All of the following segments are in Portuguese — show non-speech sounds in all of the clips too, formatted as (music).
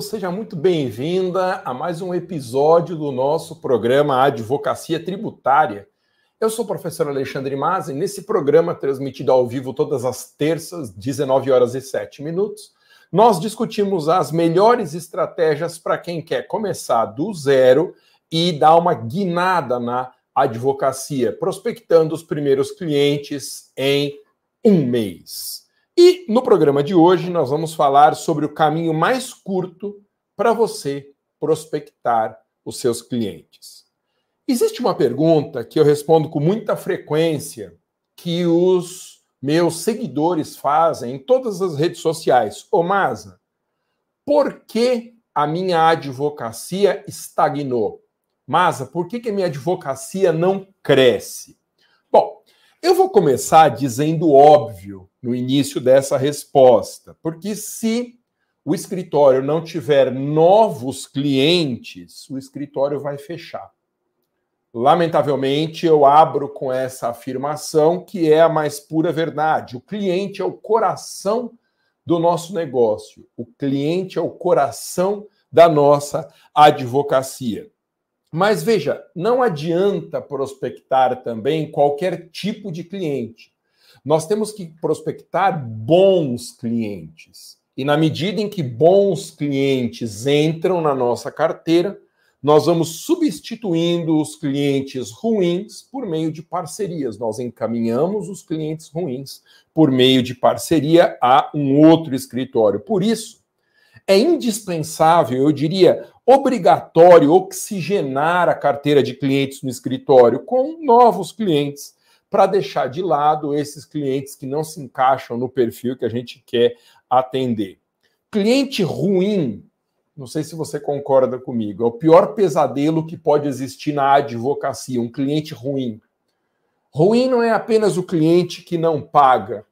seja muito bem-vinda a mais um episódio do nosso programa Advocacia Tributária. Eu sou o professor Alexandre Mazzi, nesse programa transmitido ao vivo todas as terças, 19 horas e 7 minutos, nós discutimos as melhores estratégias para quem quer começar do zero e dar uma guinada na advocacia, prospectando os primeiros clientes em um mês. E no programa de hoje nós vamos falar sobre o caminho mais curto para você prospectar os seus clientes. Existe uma pergunta que eu respondo com muita frequência que os meus seguidores fazem em todas as redes sociais. Ô Masa, por que a minha advocacia estagnou? Masa, por que, que a minha advocacia não cresce? Eu vou começar dizendo óbvio no início dessa resposta, porque se o escritório não tiver novos clientes, o escritório vai fechar. Lamentavelmente, eu abro com essa afirmação que é a mais pura verdade. O cliente é o coração do nosso negócio. O cliente é o coração da nossa advocacia. Mas veja, não adianta prospectar também qualquer tipo de cliente. Nós temos que prospectar bons clientes. E na medida em que bons clientes entram na nossa carteira, nós vamos substituindo os clientes ruins por meio de parcerias. Nós encaminhamos os clientes ruins por meio de parceria a um outro escritório. Por isso, é indispensável, eu diria, obrigatório oxigenar a carteira de clientes no escritório com novos clientes, para deixar de lado esses clientes que não se encaixam no perfil que a gente quer atender. Cliente ruim, não sei se você concorda comigo, é o pior pesadelo que pode existir na advocacia, um cliente ruim. Ruim não é apenas o cliente que não paga,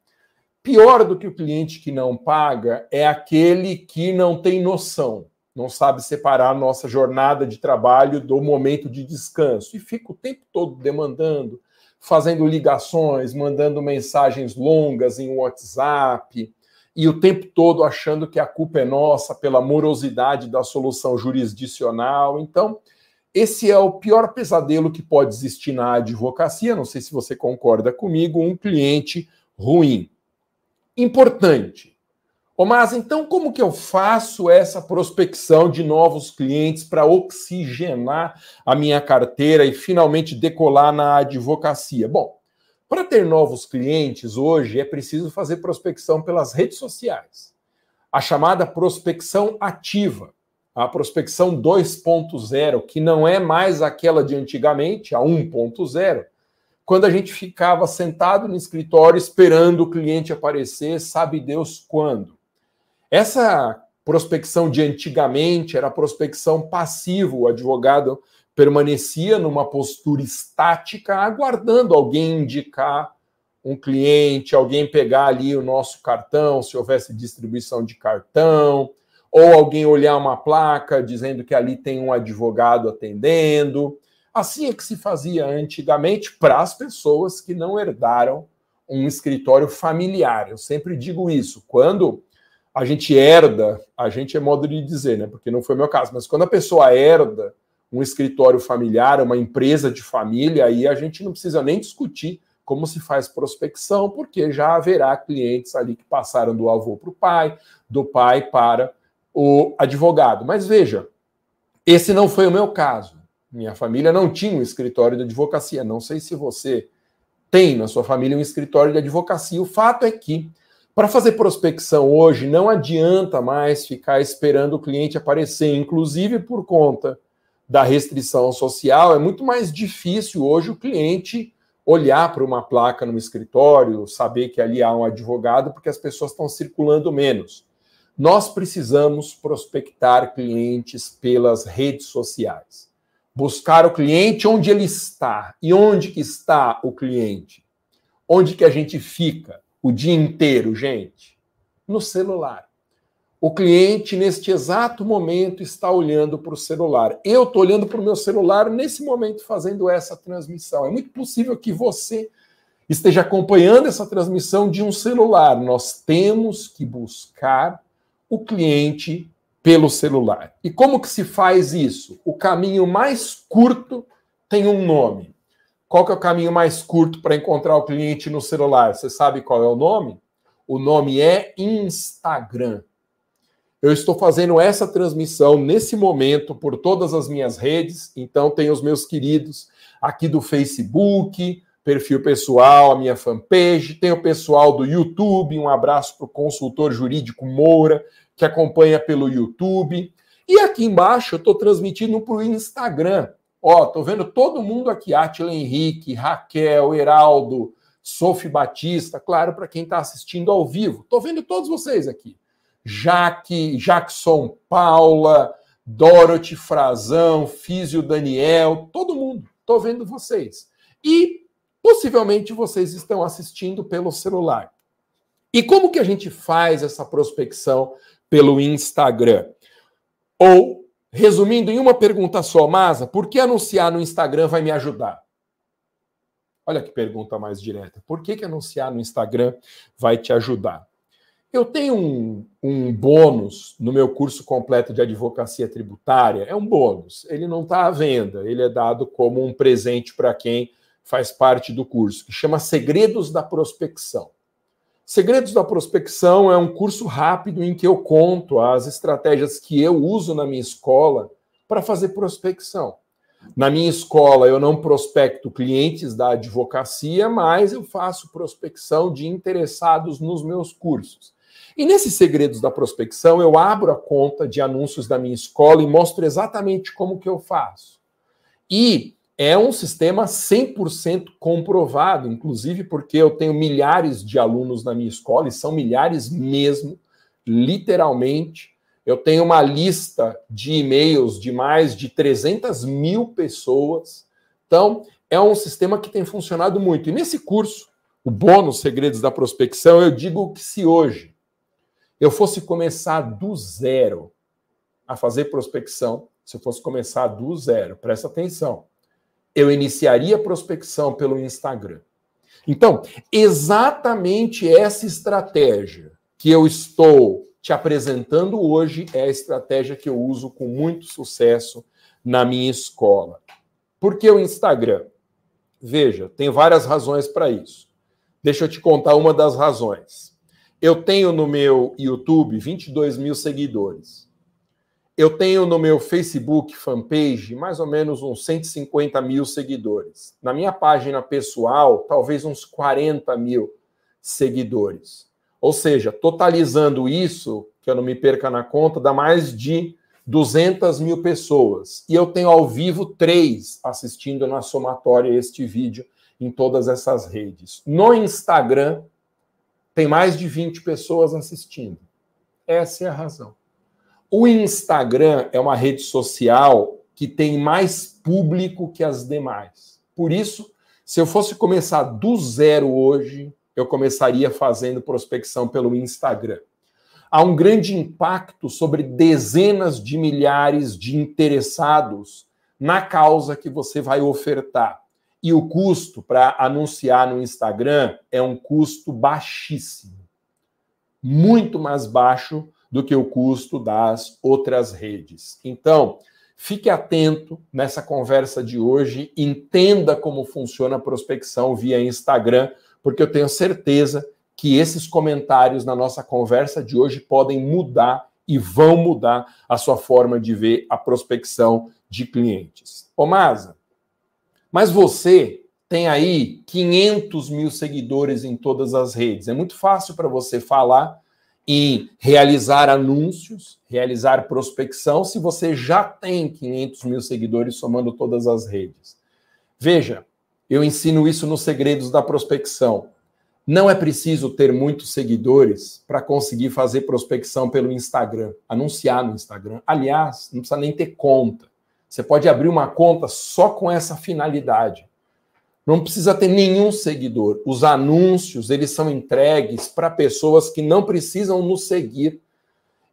Pior do que o cliente que não paga é aquele que não tem noção, não sabe separar a nossa jornada de trabalho do momento de descanso e fica o tempo todo demandando, fazendo ligações, mandando mensagens longas em WhatsApp e o tempo todo achando que a culpa é nossa pela morosidade da solução jurisdicional. Então, esse é o pior pesadelo que pode existir na advocacia. Não sei se você concorda comigo, um cliente ruim importante. Mas então como que eu faço essa prospecção de novos clientes para oxigenar a minha carteira e finalmente decolar na advocacia? Bom, para ter novos clientes hoje é preciso fazer prospecção pelas redes sociais. A chamada prospecção ativa, a prospecção 2.0, que não é mais aquela de antigamente, a 1.0, quando a gente ficava sentado no escritório esperando o cliente aparecer, sabe Deus quando. Essa prospecção de antigamente era prospecção passiva, o advogado permanecia numa postura estática, aguardando alguém indicar um cliente, alguém pegar ali o nosso cartão, se houvesse distribuição de cartão, ou alguém olhar uma placa dizendo que ali tem um advogado atendendo. Assim é que se fazia antigamente para as pessoas que não herdaram um escritório familiar. Eu sempre digo isso. Quando a gente herda, a gente é modo de dizer, né? Porque não foi meu caso, mas quando a pessoa herda um escritório familiar, uma empresa de família, aí a gente não precisa nem discutir como se faz prospecção, porque já haverá clientes ali que passaram do avô para o pai, do pai para o advogado. Mas veja, esse não foi o meu caso. Minha família não tinha um escritório de advocacia. Não sei se você tem na sua família um escritório de advocacia. O fato é que, para fazer prospecção hoje, não adianta mais ficar esperando o cliente aparecer, inclusive por conta da restrição social. É muito mais difícil hoje o cliente olhar para uma placa no escritório, saber que ali há um advogado, porque as pessoas estão circulando menos. Nós precisamos prospectar clientes pelas redes sociais buscar o cliente onde ele está. E onde que está o cliente? Onde que a gente fica o dia inteiro, gente? No celular. O cliente, neste exato momento, está olhando para o celular. Eu estou olhando para o meu celular nesse momento, fazendo essa transmissão. É muito possível que você esteja acompanhando essa transmissão de um celular. Nós temos que buscar o cliente pelo celular. E como que se faz isso? O caminho mais curto tem um nome. Qual que é o caminho mais curto para encontrar o cliente no celular? Você sabe qual é o nome? O nome é Instagram. Eu estou fazendo essa transmissão nesse momento por todas as minhas redes, então tem os meus queridos aqui do Facebook, perfil pessoal, a minha fanpage, tem o pessoal do YouTube, um abraço para o consultor jurídico Moura, que acompanha pelo YouTube. E aqui embaixo eu estou transmitindo para o Instagram. Ó, tô vendo todo mundo aqui, Atila Henrique, Raquel, Heraldo, Sophie Batista, claro, para quem está assistindo ao vivo. Tô vendo todos vocês aqui. Jaque, Jackson Paula, Dorothy Frazão, Físio Daniel, todo mundo. Tô vendo vocês. E possivelmente vocês estão assistindo pelo celular. E como que a gente faz essa prospecção pelo Instagram? Ou, resumindo em uma pergunta só, Masa, por que anunciar no Instagram vai me ajudar? Olha que pergunta mais direta. Por que, que anunciar no Instagram vai te ajudar? Eu tenho um, um bônus no meu curso completo de advocacia tributária. É um bônus. Ele não está à venda. Ele é dado como um presente para quem faz parte do curso, que chama Segredos da Prospecção. Segredos da Prospecção é um curso rápido em que eu conto as estratégias que eu uso na minha escola para fazer prospecção. Na minha escola, eu não prospecto clientes da advocacia, mas eu faço prospecção de interessados nos meus cursos. E nesses segredos da prospecção, eu abro a conta de anúncios da minha escola e mostro exatamente como que eu faço. E é um sistema 100% comprovado, inclusive porque eu tenho milhares de alunos na minha escola, e são milhares mesmo, literalmente. Eu tenho uma lista de e-mails de mais de 300 mil pessoas. Então, é um sistema que tem funcionado muito. E nesse curso, o bônus Segredos da Prospecção, eu digo que se hoje eu fosse começar do zero a fazer prospecção, se eu fosse começar do zero, presta atenção eu iniciaria a prospecção pelo Instagram. Então, exatamente essa estratégia que eu estou te apresentando hoje é a estratégia que eu uso com muito sucesso na minha escola. Por que o Instagram? Veja, tem várias razões para isso. Deixa eu te contar uma das razões. Eu tenho no meu YouTube 22 mil seguidores. Eu tenho no meu Facebook fanpage mais ou menos uns 150 mil seguidores. Na minha página pessoal, talvez uns 40 mil seguidores. Ou seja, totalizando isso, que eu não me perca na conta, dá mais de 200 mil pessoas. E eu tenho ao vivo três assistindo na somatória este vídeo em todas essas redes. No Instagram, tem mais de 20 pessoas assistindo. Essa é a razão. O Instagram é uma rede social que tem mais público que as demais. Por isso, se eu fosse começar do zero hoje, eu começaria fazendo prospecção pelo Instagram. Há um grande impacto sobre dezenas de milhares de interessados na causa que você vai ofertar. E o custo para anunciar no Instagram é um custo baixíssimo. Muito mais baixo do que o custo das outras redes. Então, fique atento nessa conversa de hoje, entenda como funciona a prospecção via Instagram, porque eu tenho certeza que esses comentários na nossa conversa de hoje podem mudar e vão mudar a sua forma de ver a prospecção de clientes. Ô Masa, mas você tem aí 500 mil seguidores em todas as redes. É muito fácil para você falar em realizar anúncios, realizar prospecção, se você já tem 500 mil seguidores somando todas as redes. Veja, eu ensino isso nos segredos da prospecção. Não é preciso ter muitos seguidores para conseguir fazer prospecção pelo Instagram, anunciar no Instagram. Aliás, não precisa nem ter conta. Você pode abrir uma conta só com essa finalidade. Não precisa ter nenhum seguidor. Os anúncios, eles são entregues para pessoas que não precisam nos seguir.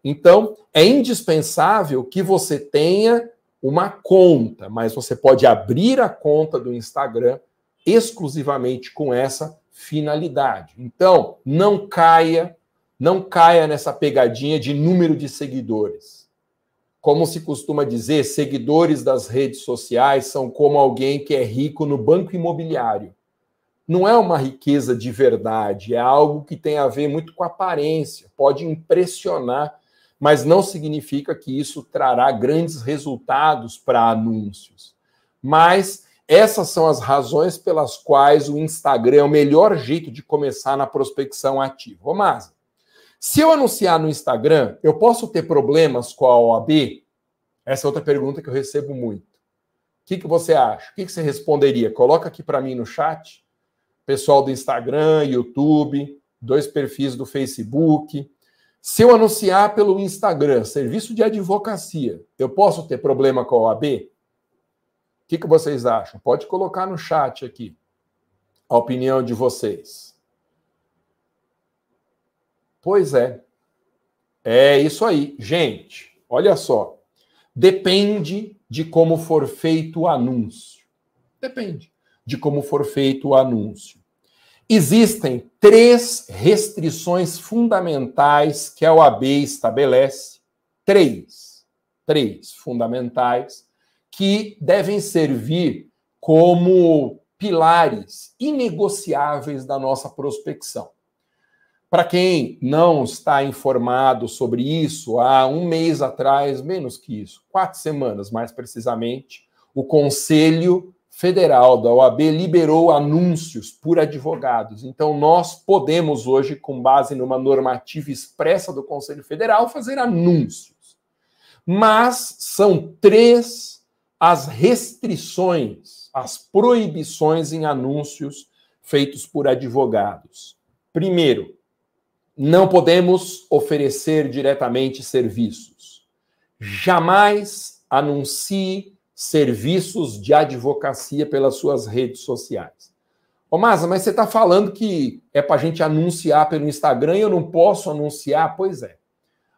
Então, é indispensável que você tenha uma conta, mas você pode abrir a conta do Instagram exclusivamente com essa finalidade. Então, não caia, não caia nessa pegadinha de número de seguidores. Como se costuma dizer, seguidores das redes sociais são como alguém que é rico no banco imobiliário. Não é uma riqueza de verdade, é algo que tem a ver muito com aparência, pode impressionar, mas não significa que isso trará grandes resultados para anúncios. Mas essas são as razões pelas quais o Instagram é o melhor jeito de começar na prospecção ativa. Ô, Masa, se eu anunciar no Instagram, eu posso ter problemas com a OAB? Essa é outra pergunta que eu recebo muito. O que, que você acha? O que, que você responderia? Coloca aqui para mim no chat. Pessoal do Instagram, YouTube, dois perfis do Facebook. Se eu anunciar pelo Instagram, serviço de advocacia, eu posso ter problema com a OAB? O que, que vocês acham? Pode colocar no chat aqui a opinião de vocês. Pois é. É isso aí. Gente, olha só. Depende de como for feito o anúncio. Depende de como for feito o anúncio. Existem três restrições fundamentais que a OAB estabelece. Três. Três fundamentais que devem servir como pilares inegociáveis da nossa prospecção. Para quem não está informado sobre isso, há um mês atrás, menos que isso, quatro semanas mais precisamente, o Conselho Federal da OAB liberou anúncios por advogados. Então, nós podemos hoje, com base numa normativa expressa do Conselho Federal, fazer anúncios. Mas são três as restrições, as proibições em anúncios feitos por advogados. Primeiro, não podemos oferecer diretamente serviços. Jamais anuncie serviços de advocacia pelas suas redes sociais. Ô, Masa, mas você está falando que é para a gente anunciar pelo Instagram e eu não posso anunciar? Pois é.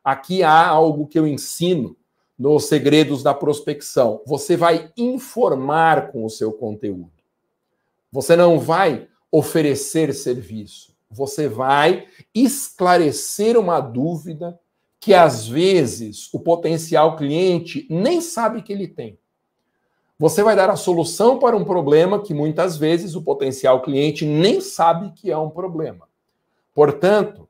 Aqui há algo que eu ensino nos segredos da prospecção. Você vai informar com o seu conteúdo. Você não vai oferecer serviço você vai esclarecer uma dúvida que às vezes o potencial cliente nem sabe que ele tem. Você vai dar a solução para um problema que muitas vezes o potencial cliente nem sabe que é um problema. Portanto,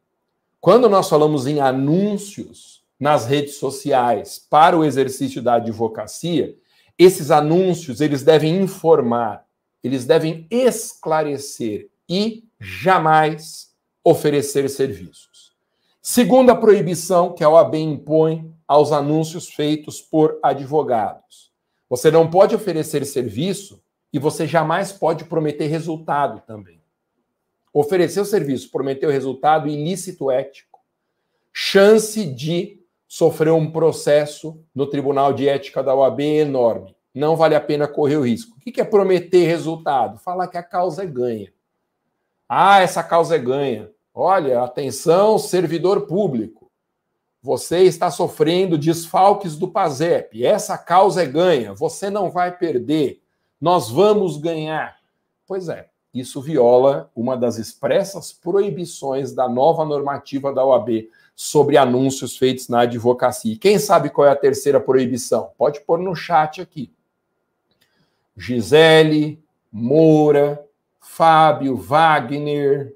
quando nós falamos em anúncios nas redes sociais para o exercício da advocacia, esses anúncios eles devem informar, eles devem esclarecer e jamais oferecer serviços. Segunda proibição que a OAB impõe aos anúncios feitos por advogados. Você não pode oferecer serviço e você jamais pode prometer resultado também. Oferecer o serviço, prometer o resultado ilícito ético, chance de sofrer um processo no Tribunal de Ética da OAB é enorme. Não vale a pena correr o risco. O que é prometer resultado? Falar que a causa é ganha. Ah, essa causa é ganha. Olha, atenção, servidor público. Você está sofrendo desfalques do PASEP. Essa causa é ganha. Você não vai perder. Nós vamos ganhar. Pois é, isso viola uma das expressas proibições da nova normativa da OAB sobre anúncios feitos na advocacia. Quem sabe qual é a terceira proibição? Pode pôr no chat aqui. Gisele, Moura, Fábio, Wagner.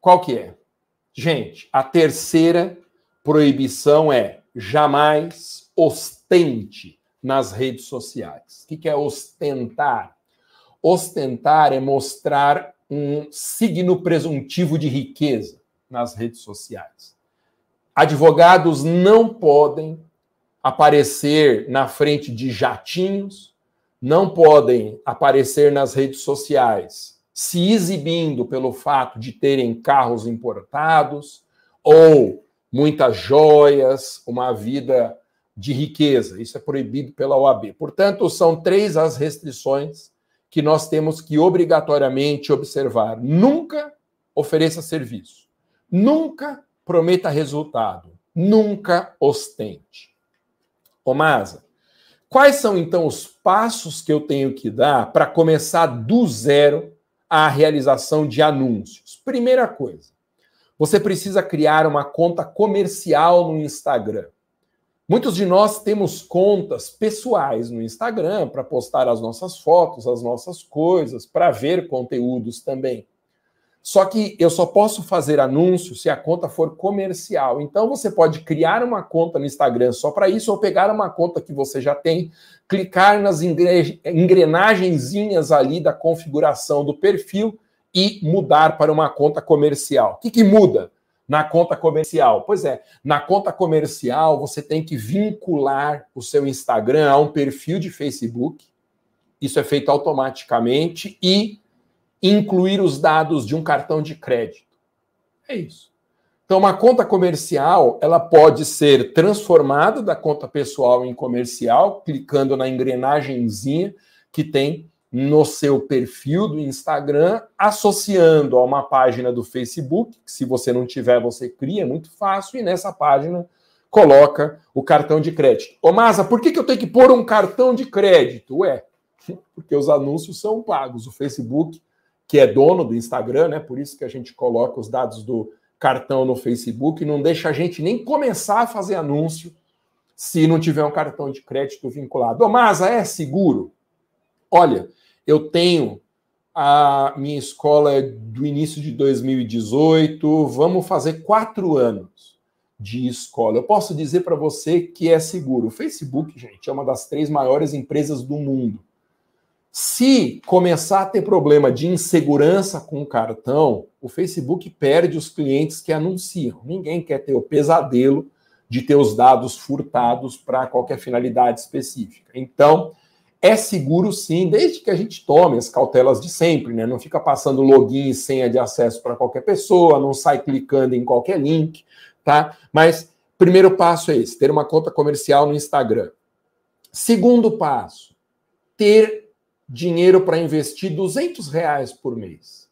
Qual que é? Gente, a terceira proibição é jamais ostente nas redes sociais. O que é ostentar? Ostentar é mostrar um signo presuntivo de riqueza nas redes sociais. Advogados não podem aparecer na frente de jatinhos, não podem aparecer nas redes sociais se exibindo pelo fato de terem carros importados ou muitas joias, uma vida de riqueza. Isso é proibido pela OAB. Portanto, são três as restrições que nós temos que obrigatoriamente observar. Nunca ofereça serviço. Nunca prometa resultado. Nunca ostente. Omasa, Quais são então os passos que eu tenho que dar para começar do zero a realização de anúncios? Primeira coisa, você precisa criar uma conta comercial no Instagram. Muitos de nós temos contas pessoais no Instagram para postar as nossas fotos, as nossas coisas, para ver conteúdos também. Só que eu só posso fazer anúncio se a conta for comercial. Então você pode criar uma conta no Instagram só para isso, ou pegar uma conta que você já tem, clicar nas engrenagenzinhas ali da configuração do perfil e mudar para uma conta comercial. O que, que muda? na conta comercial? Pois é, na conta comercial você tem que vincular o seu Instagram a um perfil de Facebook. Isso é feito automaticamente e incluir os dados de um cartão de crédito. É isso. Então, uma conta comercial, ela pode ser transformada da conta pessoal em comercial, clicando na engrenagemzinha que tem no seu perfil do Instagram, associando a uma página do Facebook, que se você não tiver, você cria, é muito fácil, e nessa página coloca o cartão de crédito. Ô Masa, por que, que eu tenho que pôr um cartão de crédito? Ué, (laughs) porque os anúncios são pagos. O Facebook, que é dono do Instagram, né? Por isso que a gente coloca os dados do cartão no Facebook, não deixa a gente nem começar a fazer anúncio se não tiver um cartão de crédito vinculado. Ô Masa, é seguro? Olha, eu tenho a minha escola é do início de 2018, vamos fazer quatro anos de escola. Eu posso dizer para você que é seguro. O Facebook, gente, é uma das três maiores empresas do mundo. Se começar a ter problema de insegurança com o cartão, o Facebook perde os clientes que anunciam. Ninguém quer ter o pesadelo de ter os dados furtados para qualquer finalidade específica. Então, é seguro sim, desde que a gente tome as cautelas de sempre, né? Não fica passando login e senha de acesso para qualquer pessoa, não sai clicando em qualquer link, tá? Mas primeiro passo é esse: ter uma conta comercial no Instagram. Segundo passo, ter dinheiro para investir 200 reais por mês.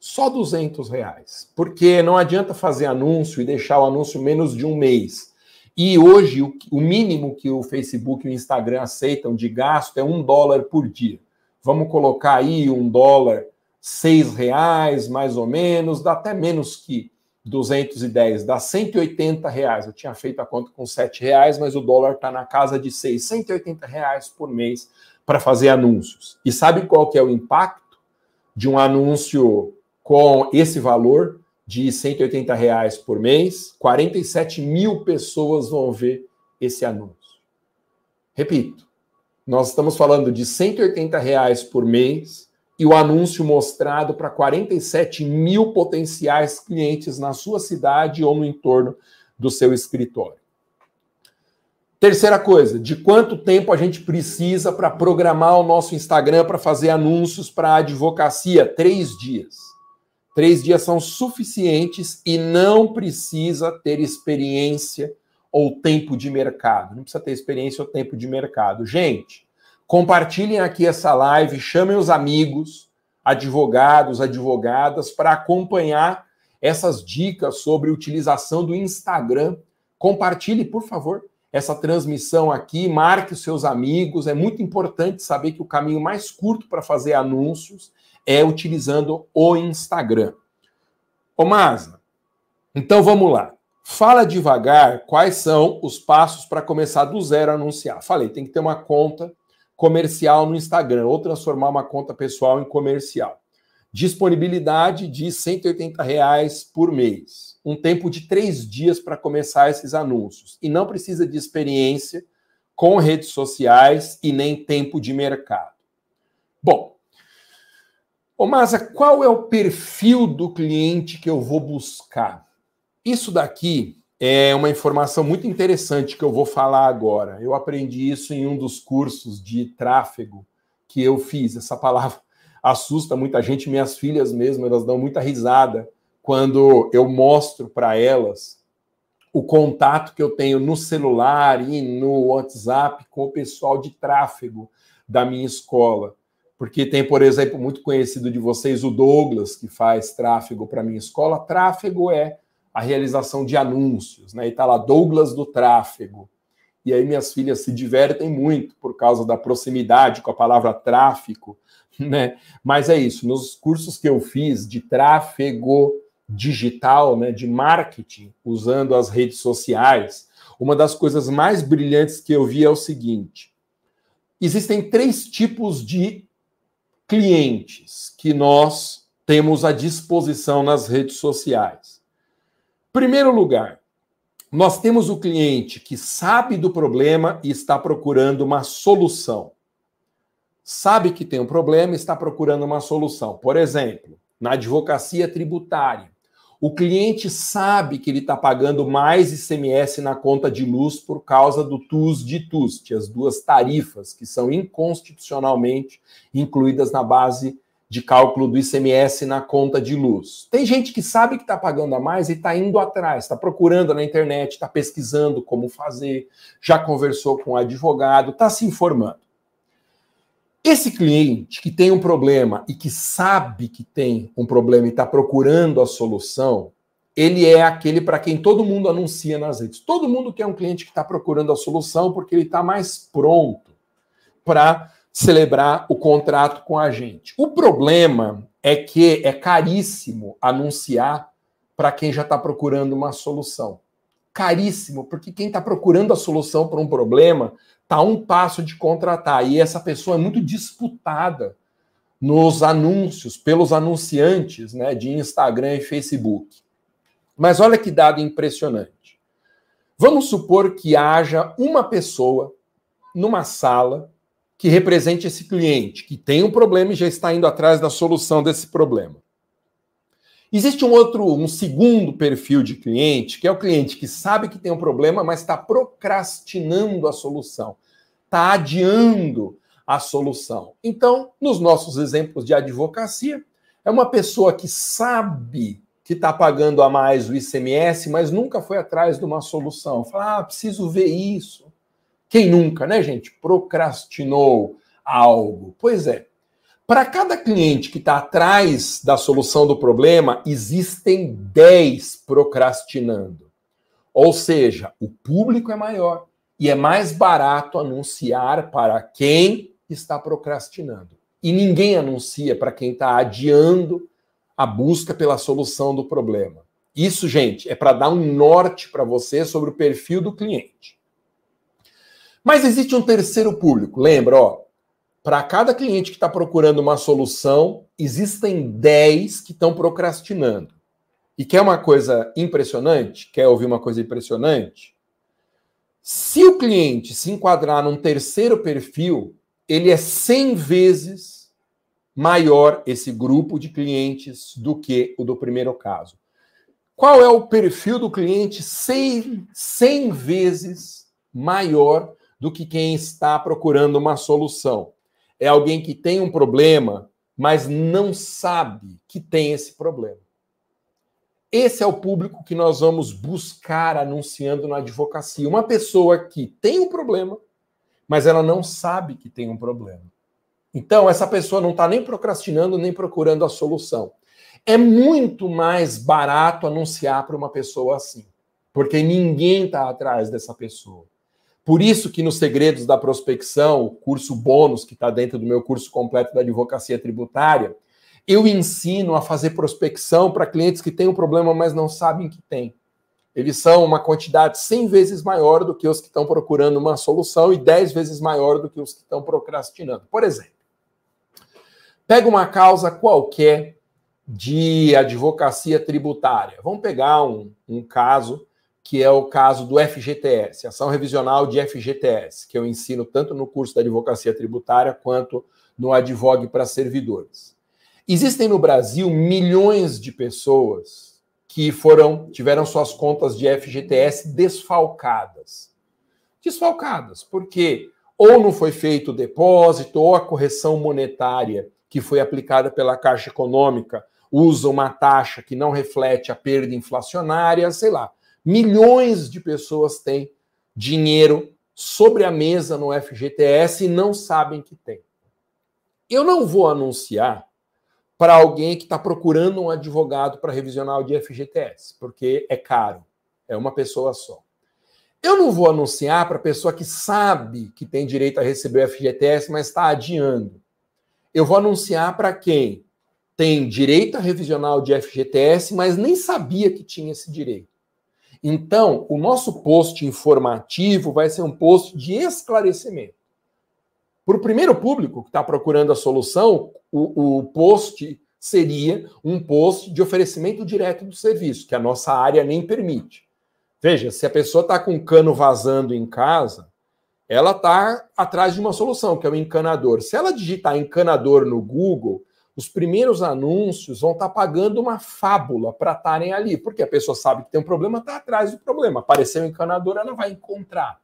Só 200 reais. Porque não adianta fazer anúncio e deixar o anúncio menos de um mês e hoje, o, mínimo que o Facebook e o Instagram aceitam de gasto é um dólar por dia. Vamos colocar aí um dólar, seis reais, mais ou menos, dá até menos que 210, dá 180 reais. Eu tinha feito a conta com 7 reais, mas o dólar está na casa de 6, 180 reais por mês para fazer anúncios. E sabe qual que é o impacto de um anúncio com esse valor? de 180 reais por mês, 47 mil pessoas vão ver esse anúncio. Repito, nós estamos falando de 180 reais por mês e o anúncio mostrado para 47 mil potenciais clientes na sua cidade ou no entorno do seu escritório. Terceira coisa, de quanto tempo a gente precisa para programar o nosso Instagram para fazer anúncios para advocacia? Três dias. Três dias são suficientes e não precisa ter experiência ou tempo de mercado. Não precisa ter experiência ou tempo de mercado. Gente, compartilhem aqui essa live, chamem os amigos, advogados, advogadas, para acompanhar essas dicas sobre utilização do Instagram. Compartilhe, por favor, essa transmissão aqui, marque os seus amigos. É muito importante saber que o caminho mais curto para fazer anúncios é utilizando o Instagram. Ô Masa, então vamos lá. Fala devagar quais são os passos para começar do zero a anunciar. Falei, tem que ter uma conta comercial no Instagram ou transformar uma conta pessoal em comercial. Disponibilidade de 180 reais por mês. Um tempo de três dias para começar esses anúncios. E não precisa de experiência com redes sociais e nem tempo de mercado. Bom, Ô, Masa, qual é o perfil do cliente que eu vou buscar? Isso daqui é uma informação muito interessante que eu vou falar agora. Eu aprendi isso em um dos cursos de tráfego que eu fiz. Essa palavra (laughs) assusta muita gente, minhas filhas mesmo, elas dão muita risada quando eu mostro para elas o contato que eu tenho no celular e no WhatsApp com o pessoal de tráfego da minha escola porque tem, por exemplo, muito conhecido de vocês o Douglas, que faz tráfego para minha escola. Tráfego é a realização de anúncios, né? E tá lá Douglas do tráfego. E aí minhas filhas se divertem muito por causa da proximidade com a palavra tráfico, né? Mas é isso, nos cursos que eu fiz de tráfego digital, né, de marketing, usando as redes sociais, uma das coisas mais brilhantes que eu vi é o seguinte: existem três tipos de clientes que nós temos à disposição nas redes sociais. Primeiro lugar, nós temos o cliente que sabe do problema e está procurando uma solução. Sabe que tem um problema e está procurando uma solução. Por exemplo, na advocacia tributária, o cliente sabe que ele está pagando mais ICMS na conta de luz por causa do TUS de TUST, as duas tarifas que são inconstitucionalmente incluídas na base de cálculo do ICMS na conta de luz. Tem gente que sabe que está pagando a mais e está indo atrás, está procurando na internet, está pesquisando como fazer, já conversou com o advogado, está se informando. Esse cliente que tem um problema e que sabe que tem um problema e está procurando a solução, ele é aquele para quem todo mundo anuncia nas redes. Todo mundo quer um cliente que está procurando a solução porque ele está mais pronto para celebrar o contrato com a gente. O problema é que é caríssimo anunciar para quem já está procurando uma solução. Caríssimo, porque quem está procurando a solução para um problema está a um passo de contratar. E essa pessoa é muito disputada nos anúncios, pelos anunciantes né, de Instagram e Facebook. Mas olha que dado impressionante. Vamos supor que haja uma pessoa numa sala que represente esse cliente, que tem um problema e já está indo atrás da solução desse problema. Existe um outro, um segundo perfil de cliente, que é o cliente que sabe que tem um problema, mas está procrastinando a solução, está adiando a solução. Então, nos nossos exemplos de advocacia, é uma pessoa que sabe que está pagando a mais o ICMS, mas nunca foi atrás de uma solução. Fala, ah, preciso ver isso. Quem nunca, né, gente? Procrastinou algo. Pois é. Para cada cliente que está atrás da solução do problema, existem 10 procrastinando. Ou seja, o público é maior e é mais barato anunciar para quem está procrastinando. E ninguém anuncia para quem está adiando a busca pela solução do problema. Isso, gente, é para dar um norte para você sobre o perfil do cliente. Mas existe um terceiro público. Lembra, ó, para cada cliente que está procurando uma solução, existem 10 que estão procrastinando. E quer uma coisa impressionante? Quer ouvir uma coisa impressionante? Se o cliente se enquadrar num terceiro perfil, ele é 100 vezes maior esse grupo de clientes do que o do primeiro caso. Qual é o perfil do cliente 100, 100 vezes maior do que quem está procurando uma solução. É alguém que tem um problema, mas não sabe que tem esse problema. Esse é o público que nós vamos buscar anunciando na advocacia. Uma pessoa que tem um problema, mas ela não sabe que tem um problema. Então, essa pessoa não está nem procrastinando, nem procurando a solução. É muito mais barato anunciar para uma pessoa assim, porque ninguém está atrás dessa pessoa. Por isso que nos Segredos da Prospecção, o curso bônus que está dentro do meu curso completo da advocacia tributária, eu ensino a fazer prospecção para clientes que têm um problema, mas não sabem que tem. Eles são uma quantidade 100 vezes maior do que os que estão procurando uma solução e 10 vezes maior do que os que estão procrastinando. Por exemplo, pega uma causa qualquer de advocacia tributária. Vamos pegar um, um caso que é o caso do FGTS, ação revisional de FGTS, que eu ensino tanto no curso da advocacia tributária quanto no Advogue para servidores. Existem no Brasil milhões de pessoas que foram tiveram suas contas de FGTS desfalcadas. Desfalcadas, porque ou não foi feito o depósito, ou a correção monetária que foi aplicada pela Caixa Econômica usa uma taxa que não reflete a perda inflacionária, sei lá Milhões de pessoas têm dinheiro sobre a mesa no FGTS e não sabem que tem. Eu não vou anunciar para alguém que está procurando um advogado para revisionar o de FGTS, porque é caro, é uma pessoa só. Eu não vou anunciar para a pessoa que sabe que tem direito a receber o FGTS, mas está adiando. Eu vou anunciar para quem tem direito a revisionar o de FGTS, mas nem sabia que tinha esse direito. Então, o nosso post informativo vai ser um post de esclarecimento. Para o primeiro público que está procurando a solução, o, o post seria um post de oferecimento direto do serviço, que a nossa área nem permite. Veja, se a pessoa está com um cano vazando em casa, ela está atrás de uma solução, que é o encanador. Se ela digitar encanador no Google, os primeiros anúncios vão estar tá pagando uma fábula para estarem ali, porque a pessoa sabe que tem um problema, está atrás do problema. Apareceu o encanador, ela vai encontrar.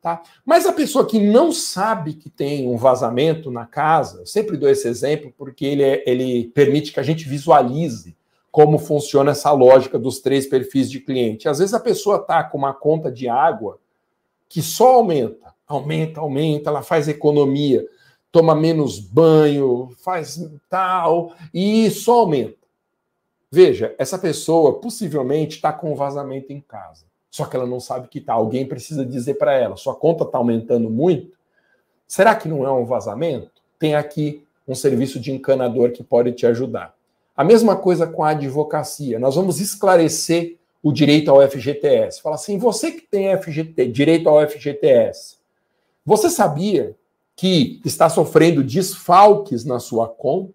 Tá? Mas a pessoa que não sabe que tem um vazamento na casa, eu sempre dou esse exemplo porque ele, é, ele permite que a gente visualize como funciona essa lógica dos três perfis de cliente. Às vezes a pessoa está com uma conta de água que só aumenta, aumenta, aumenta, ela faz economia toma menos banho, faz tal, e só aumenta. Veja, essa pessoa possivelmente está com vazamento em casa. Só que ela não sabe que está. Alguém precisa dizer para ela: sua conta está aumentando muito. Será que não é um vazamento? Tem aqui um serviço de encanador que pode te ajudar. A mesma coisa com a advocacia. Nós vamos esclarecer o direito ao FGTS. Fala assim: você que tem FGT, direito ao FGTS, você sabia que está sofrendo desfalques na sua conta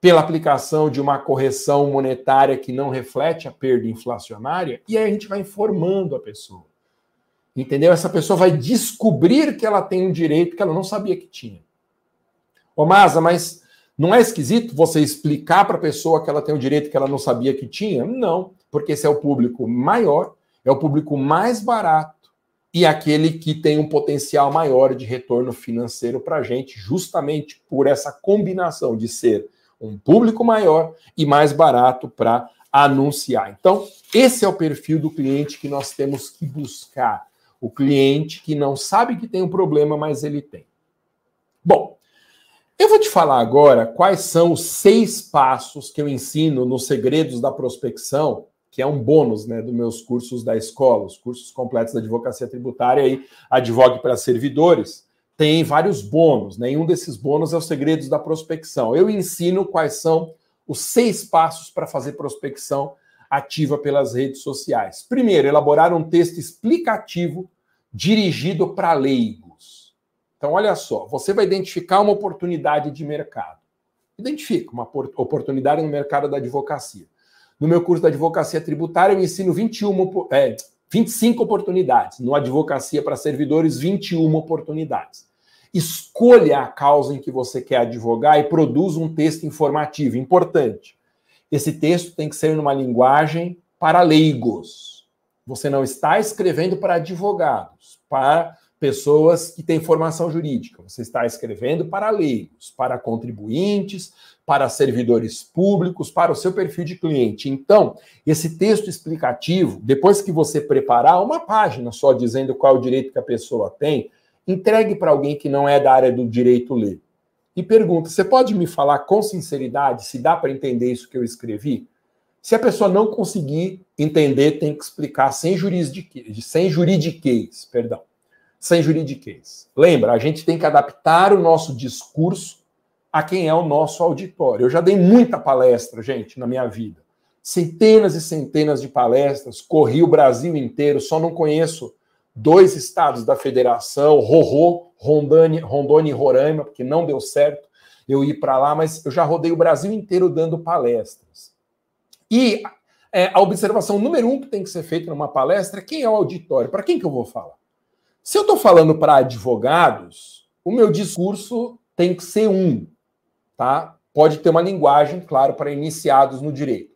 pela aplicação de uma correção monetária que não reflete a perda inflacionária, e aí a gente vai informando a pessoa. Entendeu? Essa pessoa vai descobrir que ela tem um direito que ela não sabia que tinha. Ô, Masa, mas não é esquisito você explicar para a pessoa que ela tem um direito que ela não sabia que tinha? Não, porque esse é o público maior, é o público mais barato e aquele que tem um potencial maior de retorno financeiro para a gente, justamente por essa combinação de ser um público maior e mais barato para anunciar. Então, esse é o perfil do cliente que nós temos que buscar. O cliente que não sabe que tem um problema, mas ele tem. Bom, eu vou te falar agora quais são os seis passos que eu ensino nos segredos da prospecção que é um bônus né, dos meus cursos da escola, os cursos completos da advocacia tributária e advogue para servidores, tem vários bônus. Nenhum né, desses bônus é os segredos da prospecção. Eu ensino quais são os seis passos para fazer prospecção ativa pelas redes sociais. Primeiro, elaborar um texto explicativo dirigido para leigos. Então, olha só, você vai identificar uma oportunidade de mercado. Identifica uma oportunidade no mercado da advocacia. No meu curso da advocacia tributária, eu ensino 21, é, 25 oportunidades. No advocacia para servidores, 21 oportunidades. Escolha a causa em que você quer advogar e produza um texto informativo. Importante. Esse texto tem que ser numa linguagem para leigos. Você não está escrevendo para advogados, para pessoas que têm formação jurídica. Você está escrevendo para leigos, para contribuintes, para servidores públicos, para o seu perfil de cliente. Então, esse texto explicativo, depois que você preparar uma página só dizendo qual é o direito que a pessoa tem, entregue para alguém que não é da área do direito ler. E pergunta: você pode me falar com sinceridade se dá para entender isso que eu escrevi? Se a pessoa não conseguir entender, tem que explicar sem juridiquês, sem juridiquês, perdão sem juridiquês. Lembra, a gente tem que adaptar o nosso discurso a quem é o nosso auditório. Eu já dei muita palestra, gente, na minha vida. Centenas e centenas de palestras, corri o Brasil inteiro, só não conheço dois estados da federação, Rorô, Rondônia, Rondônia e Roraima, porque não deu certo eu ir para lá, mas eu já rodei o Brasil inteiro dando palestras. E é, a observação número um que tem que ser feita numa palestra é quem é o auditório, para quem que eu vou falar? Se eu estou falando para advogados, o meu discurso tem que ser um, tá? Pode ter uma linguagem, claro, para iniciados no direito.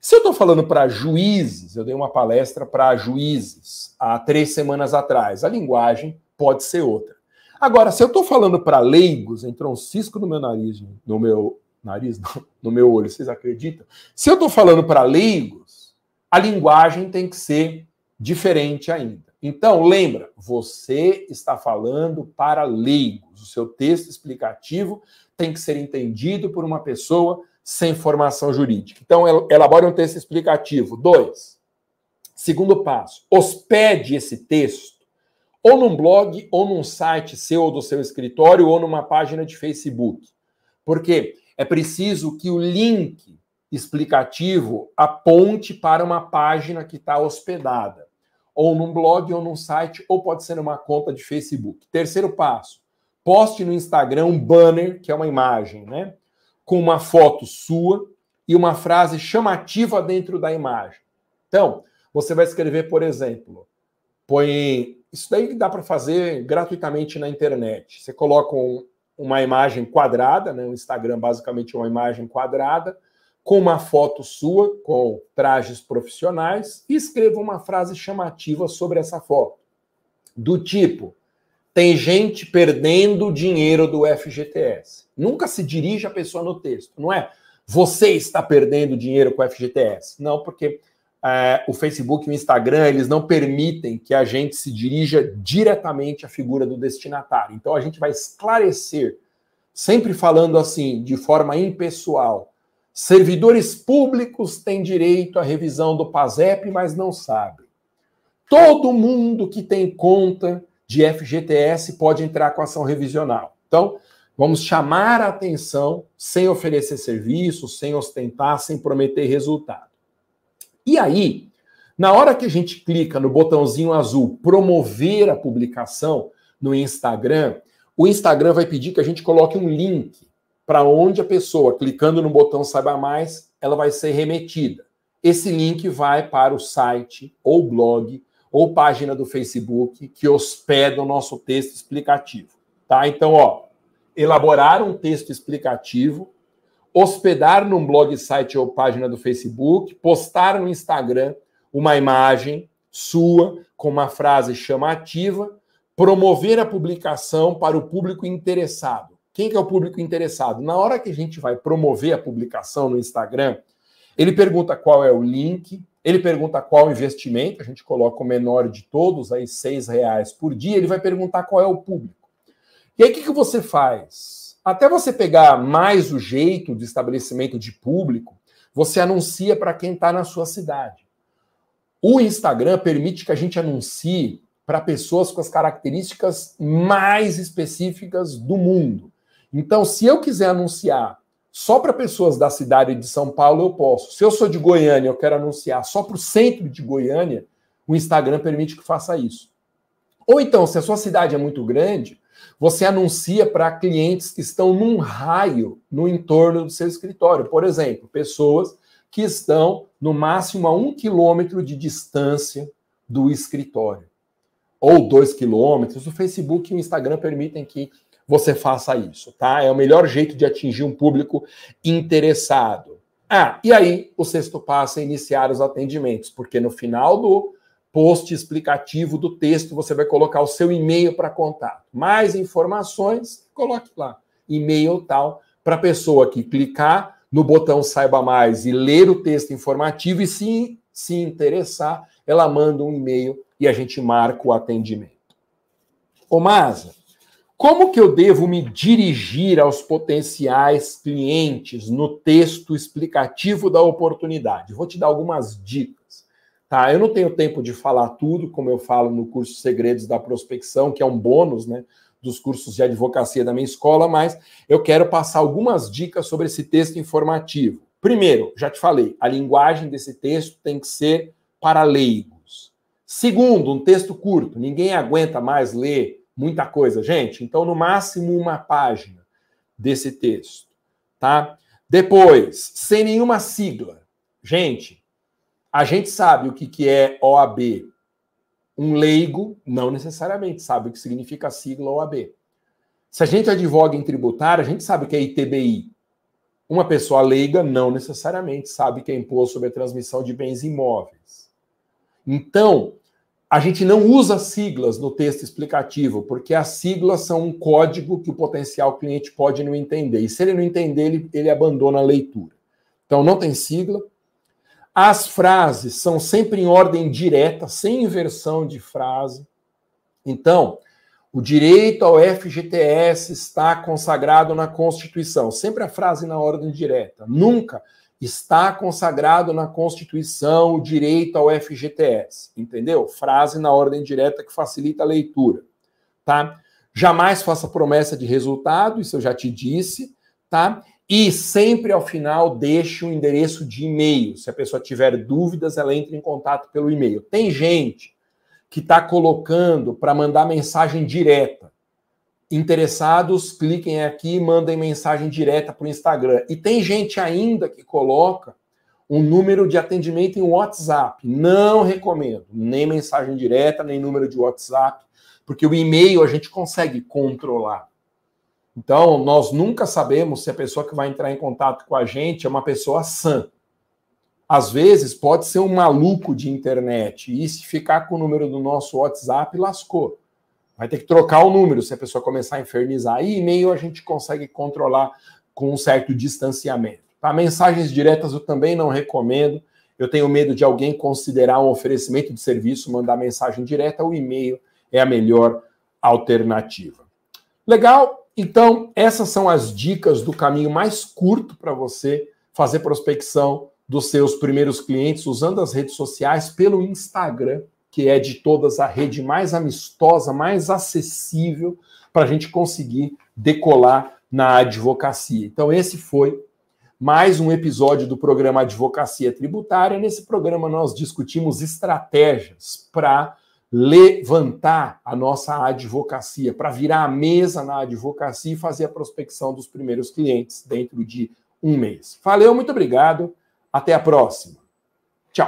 Se eu estou falando para juízes, eu dei uma palestra para juízes há três semanas atrás, a linguagem pode ser outra. Agora, se eu estou falando para leigos, entrou um cisco no meu nariz, no meu nariz, (laughs) não, no meu olho, vocês acreditam? Se eu estou falando para leigos, a linguagem tem que ser diferente ainda. Então, lembra, você está falando para leigos. O seu texto explicativo tem que ser entendido por uma pessoa sem formação jurídica. Então, elabore um texto explicativo. Dois. Segundo passo, hospede esse texto ou num blog, ou num site seu ou do seu escritório, ou numa página de Facebook. Porque é preciso que o link explicativo aponte para uma página que está hospedada, ou num blog, ou num site, ou pode ser numa conta de Facebook. Terceiro passo: poste no Instagram um banner, que é uma imagem, né? Com uma foto sua e uma frase chamativa dentro da imagem. Então, você vai escrever, por exemplo, põe. Isso daí dá para fazer gratuitamente na internet. Você coloca um, uma imagem quadrada, né? O Instagram basicamente é uma imagem quadrada, com uma foto sua, com trajes profissionais, e escreva uma frase chamativa sobre essa foto. Do tipo: tem gente perdendo dinheiro do FGTS. Nunca se dirige a pessoa no texto, não é? Você está perdendo dinheiro com o FGTS. Não, porque é, o Facebook e o Instagram eles não permitem que a gente se dirija diretamente à figura do destinatário. Então a gente vai esclarecer, sempre falando assim, de forma impessoal. Servidores públicos têm direito à revisão do PASEP, mas não sabem. Todo mundo que tem conta de FGTS pode entrar com ação revisional. Então, vamos chamar a atenção sem oferecer serviço, sem ostentar, sem prometer resultado. E aí, na hora que a gente clica no botãozinho azul promover a publicação no Instagram, o Instagram vai pedir que a gente coloque um link para onde a pessoa, clicando no botão saiba mais, ela vai ser remetida. Esse link vai para o site ou blog ou página do Facebook que hospeda o nosso texto explicativo, tá? Então, ó, elaborar um texto explicativo hospedar num blog, site ou página do Facebook, postar no Instagram uma imagem sua com uma frase chamativa, promover a publicação para o público interessado. Quem que é o público interessado? Na hora que a gente vai promover a publicação no Instagram, ele pergunta qual é o link, ele pergunta qual investimento, a gente coloca o menor de todos, aí seis reais por dia, ele vai perguntar qual é o público. E aí o que, que você faz? Até você pegar mais o jeito de estabelecimento de público, você anuncia para quem está na sua cidade. O Instagram permite que a gente anuncie para pessoas com as características mais específicas do mundo. Então, se eu quiser anunciar só para pessoas da cidade de São Paulo, eu posso. Se eu sou de Goiânia, eu quero anunciar só para o centro de Goiânia, o Instagram permite que faça isso. Ou então, se a sua cidade é muito grande, você anuncia para clientes que estão num raio no entorno do seu escritório. Por exemplo, pessoas que estão no máximo a um quilômetro de distância do escritório. Ou dois quilômetros. O Facebook e o Instagram permitem que você faça isso, tá? É o melhor jeito de atingir um público interessado. Ah, e aí o sexto passo é iniciar os atendimentos, porque no final do post explicativo do texto, você vai colocar o seu e-mail para contato. Mais informações, coloque lá, e-mail tal, para a pessoa que clicar no botão saiba mais e ler o texto informativo e se, se interessar, ela manda um e-mail e a gente marca o atendimento. Ô Masa, como que eu devo me dirigir aos potenciais clientes no texto explicativo da oportunidade? Vou te dar algumas dicas. Tá, eu não tenho tempo de falar tudo, como eu falo no curso Segredos da Prospecção, que é um bônus, né, dos cursos de advocacia da minha escola, mas eu quero passar algumas dicas sobre esse texto informativo. Primeiro, já te falei, a linguagem desse texto tem que ser para leigos. Segundo, um texto curto, ninguém aguenta mais ler muita coisa, gente. Então, no máximo uma página desse texto, tá? Depois, sem nenhuma sigla. Gente, a gente sabe o que, que é OAB. Um leigo não necessariamente sabe o que significa a sigla OAB. Se a gente advoga em tributário, a gente sabe o que é ITBI. Uma pessoa leiga não necessariamente sabe que é imposto sobre a transmissão de bens imóveis. Então, a gente não usa siglas no texto explicativo, porque as siglas são um código que o potencial cliente pode não entender. E se ele não entender, ele, ele abandona a leitura. Então, não tem sigla, as frases são sempre em ordem direta, sem inversão de frase. Então, o direito ao FGTS está consagrado na Constituição. Sempre a frase na ordem direta. Nunca está consagrado na Constituição o direito ao FGTS. Entendeu? Frase na ordem direta que facilita a leitura. Tá? Jamais faça promessa de resultado, isso eu já te disse, tá? E sempre ao final deixe o um endereço de e-mail. Se a pessoa tiver dúvidas, ela entra em contato pelo e-mail. Tem gente que está colocando para mandar mensagem direta. Interessados, cliquem aqui e mandem mensagem direta para o Instagram. E tem gente ainda que coloca um número de atendimento em WhatsApp. Não recomendo nem mensagem direta, nem número de WhatsApp, porque o e-mail a gente consegue controlar. Então, nós nunca sabemos se a pessoa que vai entrar em contato com a gente é uma pessoa sã. Às vezes pode ser um maluco de internet e se ficar com o número do nosso WhatsApp, lascou. Vai ter que trocar o número se a pessoa começar a infernizar. E e-mail a gente consegue controlar com um certo distanciamento. Tá? Mensagens diretas eu também não recomendo. Eu tenho medo de alguém considerar um oferecimento de serviço, mandar mensagem direta. O e-mail é a melhor alternativa. Legal? Então, essas são as dicas do caminho mais curto para você fazer prospecção dos seus primeiros clientes usando as redes sociais pelo Instagram, que é de todas a rede mais amistosa, mais acessível para a gente conseguir decolar na advocacia. Então, esse foi mais um episódio do programa Advocacia Tributária. Nesse programa, nós discutimos estratégias para levantar a nossa advocacia, para virar a mesa na advocacia e fazer a prospecção dos primeiros clientes dentro de um mês. Valeu, muito obrigado. Até a próxima.